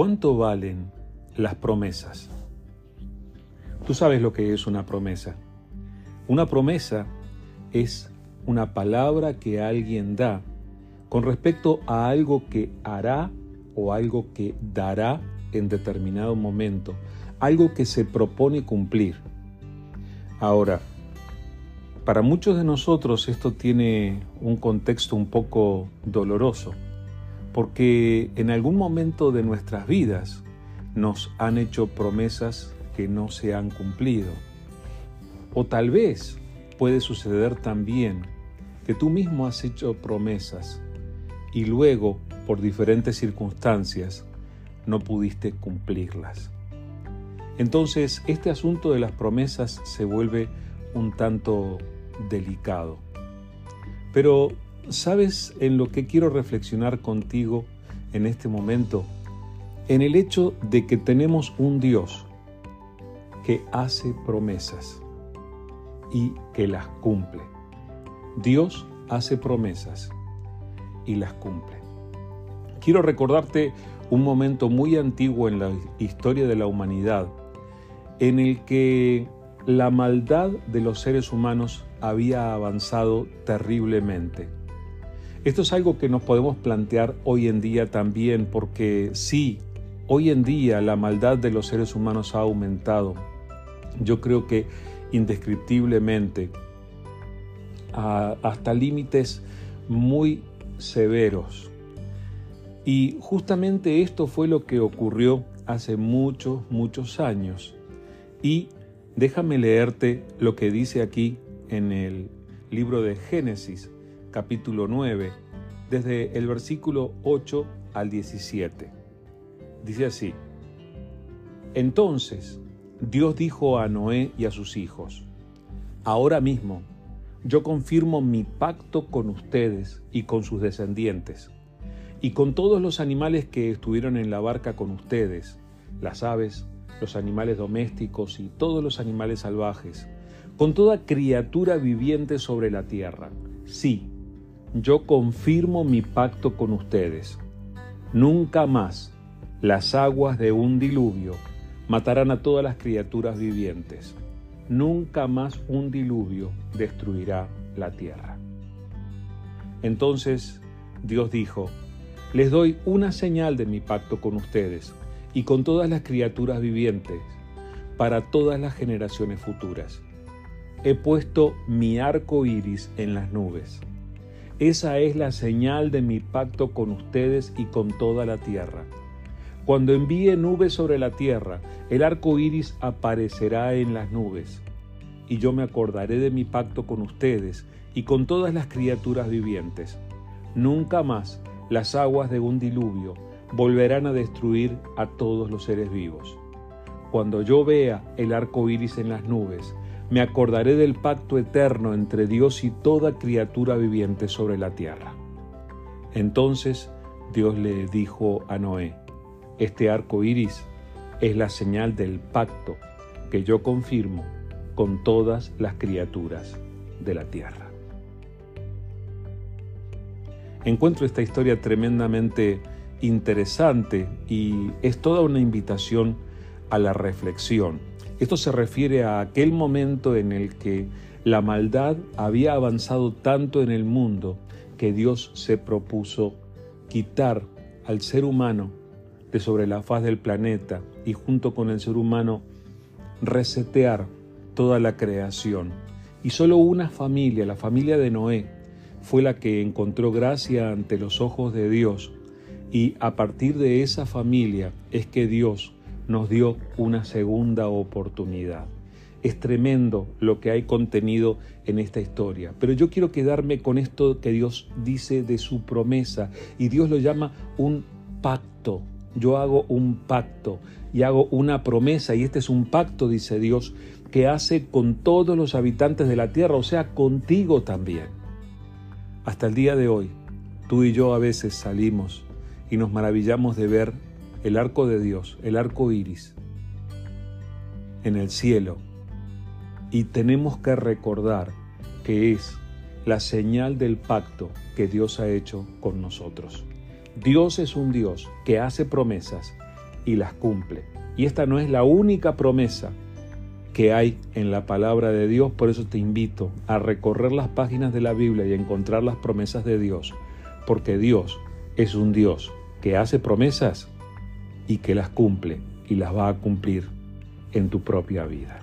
¿Cuánto valen las promesas? Tú sabes lo que es una promesa. Una promesa es una palabra que alguien da con respecto a algo que hará o algo que dará en determinado momento, algo que se propone cumplir. Ahora, para muchos de nosotros esto tiene un contexto un poco doloroso, porque en algún momento de nuestras vidas nos han hecho promesas que no se han cumplido. O tal vez puede suceder también que tú mismo has hecho promesas y luego, por diferentes circunstancias, no pudiste cumplirlas. Entonces, este asunto de las promesas se vuelve un tanto delicado. Pero, ¿sabes en lo que quiero reflexionar contigo en este momento? En el hecho de que tenemos un Dios que hace promesas y que las cumple. Dios hace promesas y las cumple. Quiero recordarte un momento muy antiguo en la historia de la humanidad en el que la maldad de los seres humanos había avanzado terriblemente. Esto es algo que nos podemos plantear hoy en día también porque sí, hoy en día la maldad de los seres humanos ha aumentado. Yo creo que indescriptiblemente hasta límites muy severos. Y justamente esto fue lo que ocurrió hace muchos, muchos años. Y déjame leerte lo que dice aquí en el libro de Génesis, capítulo 9, desde el versículo 8 al 17. Dice así, Entonces Dios dijo a Noé y a sus hijos, Ahora mismo yo confirmo mi pacto con ustedes y con sus descendientes, y con todos los animales que estuvieron en la barca con ustedes, las aves, los animales domésticos y todos los animales salvajes, con toda criatura viviente sobre la tierra. Sí, yo confirmo mi pacto con ustedes. Nunca más las aguas de un diluvio matarán a todas las criaturas vivientes nunca más un diluvio destruirá la tierra. Entonces Dios dijo, les doy una señal de mi pacto con ustedes y con todas las criaturas vivientes para todas las generaciones futuras. He puesto mi arco iris en las nubes. Esa es la señal de mi pacto con ustedes y con toda la tierra. Cuando envíe nubes sobre la tierra, el arco iris aparecerá en las nubes, y yo me acordaré de mi pacto con ustedes y con todas las criaturas vivientes. Nunca más las aguas de un diluvio volverán a destruir a todos los seres vivos. Cuando yo vea el arco iris en las nubes, me acordaré del pacto eterno entre Dios y toda criatura viviente sobre la tierra. Entonces Dios le dijo a Noé: este arco iris es la señal del pacto que yo confirmo con todas las criaturas de la tierra. Encuentro esta historia tremendamente interesante y es toda una invitación a la reflexión. Esto se refiere a aquel momento en el que la maldad había avanzado tanto en el mundo que Dios se propuso quitar al ser humano de sobre la faz del planeta y junto con el ser humano resetear toda la creación. Y solo una familia, la familia de Noé, fue la que encontró gracia ante los ojos de Dios. Y a partir de esa familia es que Dios nos dio una segunda oportunidad. Es tremendo lo que hay contenido en esta historia, pero yo quiero quedarme con esto que Dios dice de su promesa y Dios lo llama un pacto yo hago un pacto y hago una promesa, y este es un pacto, dice Dios, que hace con todos los habitantes de la tierra, o sea, contigo también. Hasta el día de hoy, tú y yo a veces salimos y nos maravillamos de ver el arco de Dios, el arco iris, en el cielo. Y tenemos que recordar que es la señal del pacto que Dios ha hecho con nosotros. Dios es un Dios que hace promesas y las cumple. Y esta no es la única promesa que hay en la palabra de Dios, por eso te invito a recorrer las páginas de la Biblia y a encontrar las promesas de Dios, porque Dios es un Dios que hace promesas y que las cumple y las va a cumplir en tu propia vida.